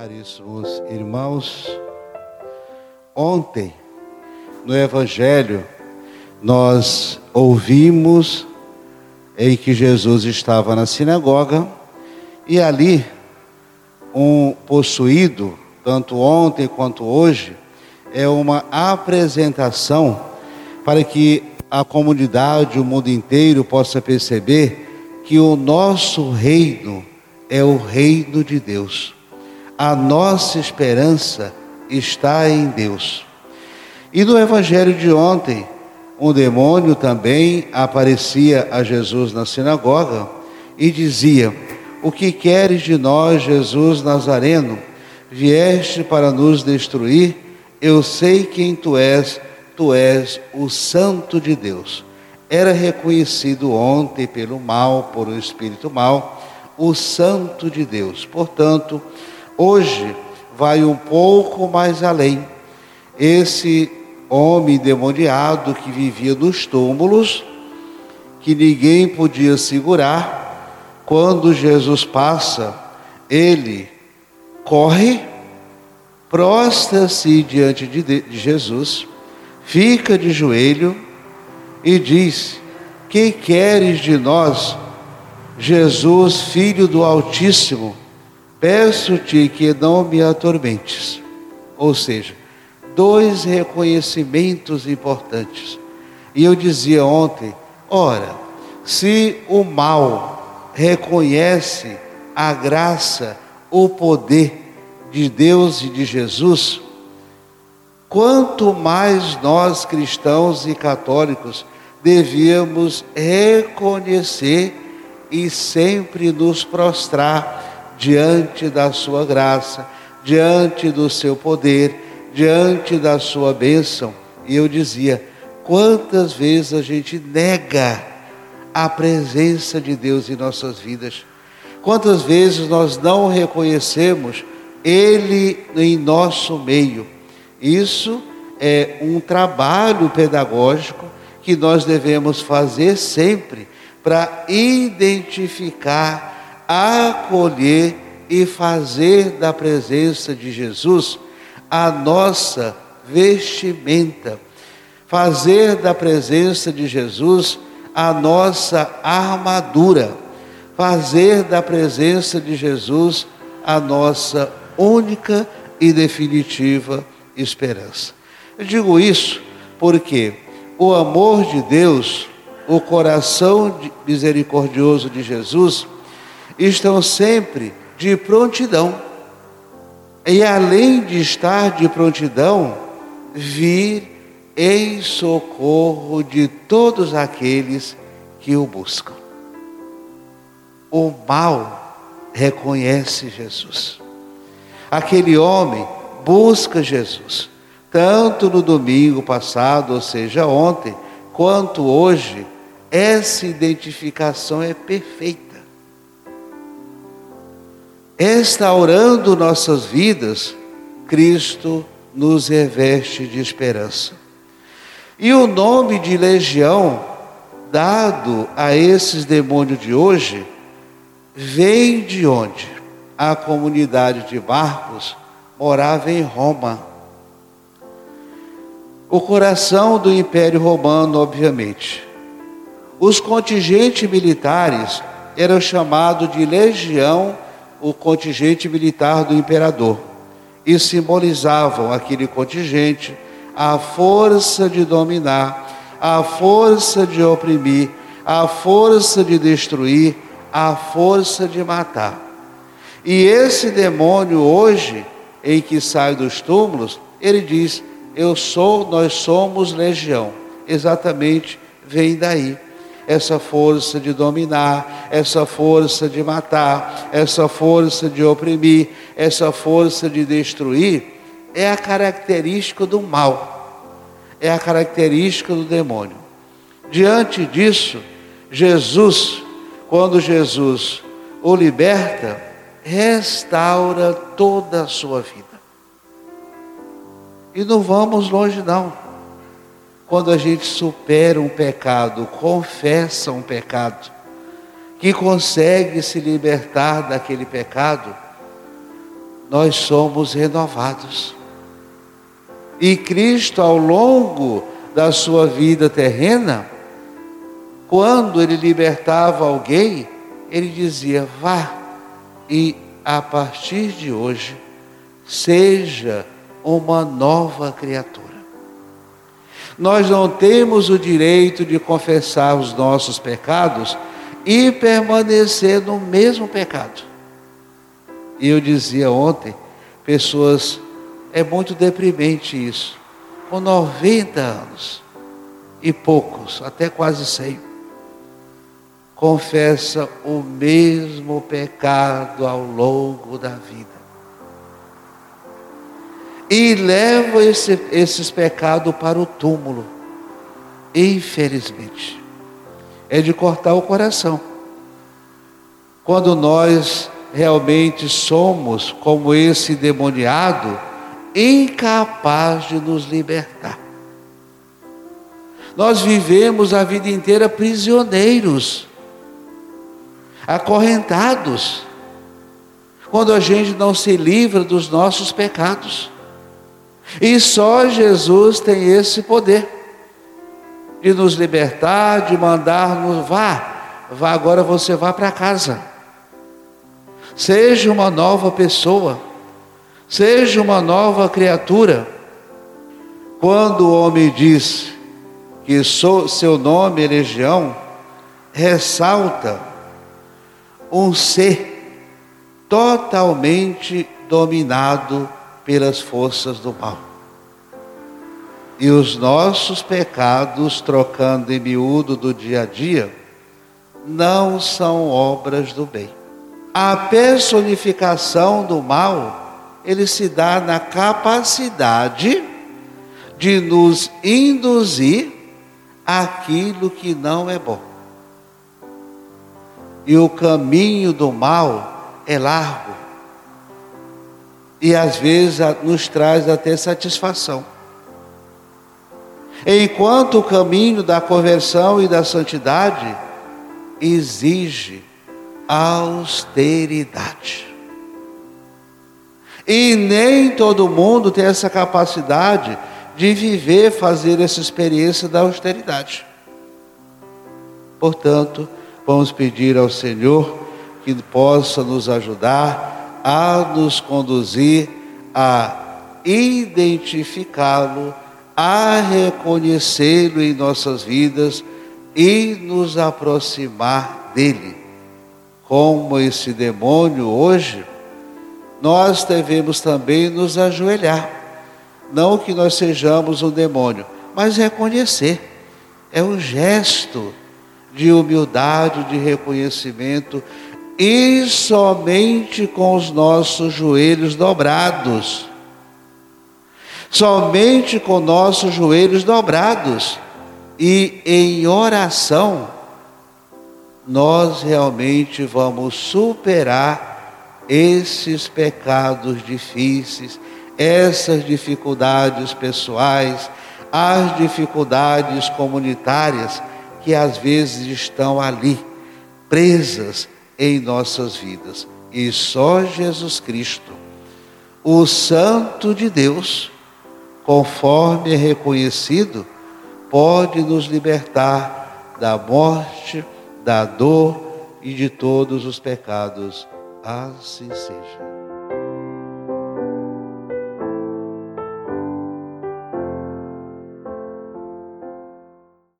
Caríssimos irmãos, ontem no Evangelho nós ouvimos em que Jesus estava na sinagoga e ali um possuído, tanto ontem quanto hoje, é uma apresentação para que a comunidade, o mundo inteiro possa perceber que o nosso reino é o reino de Deus. A nossa esperança está em Deus. E no evangelho de ontem, um demônio também aparecia a Jesus na sinagoga e dizia: O que queres de nós, Jesus Nazareno? Vieste para nos destruir? Eu sei quem tu és, tu és o Santo de Deus. Era reconhecido ontem pelo mal, por um espírito mal, o Santo de Deus. Portanto, hoje vai um pouco mais além. Esse homem demoniado que vivia nos túmulos, que ninguém podia segurar, quando Jesus passa, ele corre, prostra-se diante de, Jesus, fica de joelho e diz: Que queres de nós, Jesus, filho do Altíssimo? Peço-te que não me atormentes. Ou seja, dois reconhecimentos importantes. E eu dizia ontem: ora, se o mal reconhece a graça, o poder de Deus e de Jesus, quanto mais nós cristãos e católicos devíamos reconhecer e sempre nos prostrar diante da sua graça, diante do seu poder diante da sua bênção. E eu dizia: quantas vezes a gente nega a presença de Deus em nossas vidas? Quantas vezes nós não reconhecemos Ele em nosso meio? Isso é um trabalho pedagógico que nós devemos fazer sempre para identificar, acolher e fazer da presença de Jesus a nossa vestimenta, fazer da presença de Jesus a nossa armadura, fazer da presença de Jesus a nossa única e definitiva esperança. Eu digo isso porque o amor de Deus, o coração misericordioso de Jesus, estão sempre de prontidão e além de estar de prontidão, vir em socorro de todos aqueles que o buscam. O mal reconhece Jesus. Aquele homem busca Jesus, tanto no domingo passado, ou seja, ontem, quanto hoje, essa identificação é perfeita restaurando nossas vidas, Cristo nos reveste de esperança. E o nome de legião dado a esses demônios de hoje vem de onde? A comunidade de Marcos morava em Roma. O coração do Império Romano, obviamente. Os contingentes militares eram chamados de legião o contingente militar do imperador e simbolizavam aquele contingente a força de dominar, a força de oprimir, a força de destruir, a força de matar. E esse demônio hoje, em que sai dos túmulos, ele diz: Eu sou, nós somos legião. Exatamente vem daí essa força de dominar, essa força de matar, essa força de oprimir, essa força de destruir, é a característica do mal, é a característica do demônio. Diante disso, Jesus, quando Jesus o liberta, restaura toda a sua vida. E não vamos longe, não. Quando a gente supera um pecado, confessa um pecado, que consegue se libertar daquele pecado, nós somos renovados. E Cristo, ao longo da sua vida terrena, quando ele libertava alguém, ele dizia: vá e a partir de hoje seja uma nova criatura. Nós não temos o direito de confessar os nossos pecados e permanecer no mesmo pecado. E eu dizia ontem, pessoas, é muito deprimente isso, com 90 anos e poucos, até quase 100, confessa o mesmo pecado ao longo da vida. E leva esse, esses pecados para o túmulo. Infelizmente. É de cortar o coração. Quando nós realmente somos como esse demoniado, incapaz de nos libertar. Nós vivemos a vida inteira prisioneiros, acorrentados, quando a gente não se livra dos nossos pecados. E só Jesus tem esse poder de nos libertar, de mandar-nos vá, vá agora você vá para casa. Seja uma nova pessoa, seja uma nova criatura. Quando o homem diz que sou, seu nome é legião, ressalta um ser totalmente dominado pelas forças do mal. E os nossos pecados, trocando em miúdo do dia a dia, não são obras do bem. A personificação do mal, ele se dá na capacidade de nos induzir aquilo que não é bom. E o caminho do mal é largo. E às vezes nos traz até satisfação. Enquanto o caminho da conversão e da santidade exige austeridade. E nem todo mundo tem essa capacidade de viver, fazer essa experiência da austeridade. Portanto, vamos pedir ao Senhor que possa nos ajudar a nos conduzir a identificá-lo, a reconhecê-lo em nossas vidas e nos aproximar dele como esse demônio hoje, nós devemos também nos ajoelhar. Não que nós sejamos um demônio, mas reconhecer. É um gesto de humildade, de reconhecimento, e somente com os nossos joelhos dobrados. Somente com nossos joelhos dobrados e em oração nós realmente vamos superar esses pecados difíceis, essas dificuldades pessoais, as dificuldades comunitárias que às vezes estão ali, presas em nossas vidas. E só Jesus Cristo, o Santo de Deus, conforme é reconhecido, pode nos libertar da morte da dor e de todos os pecados. Assim seja.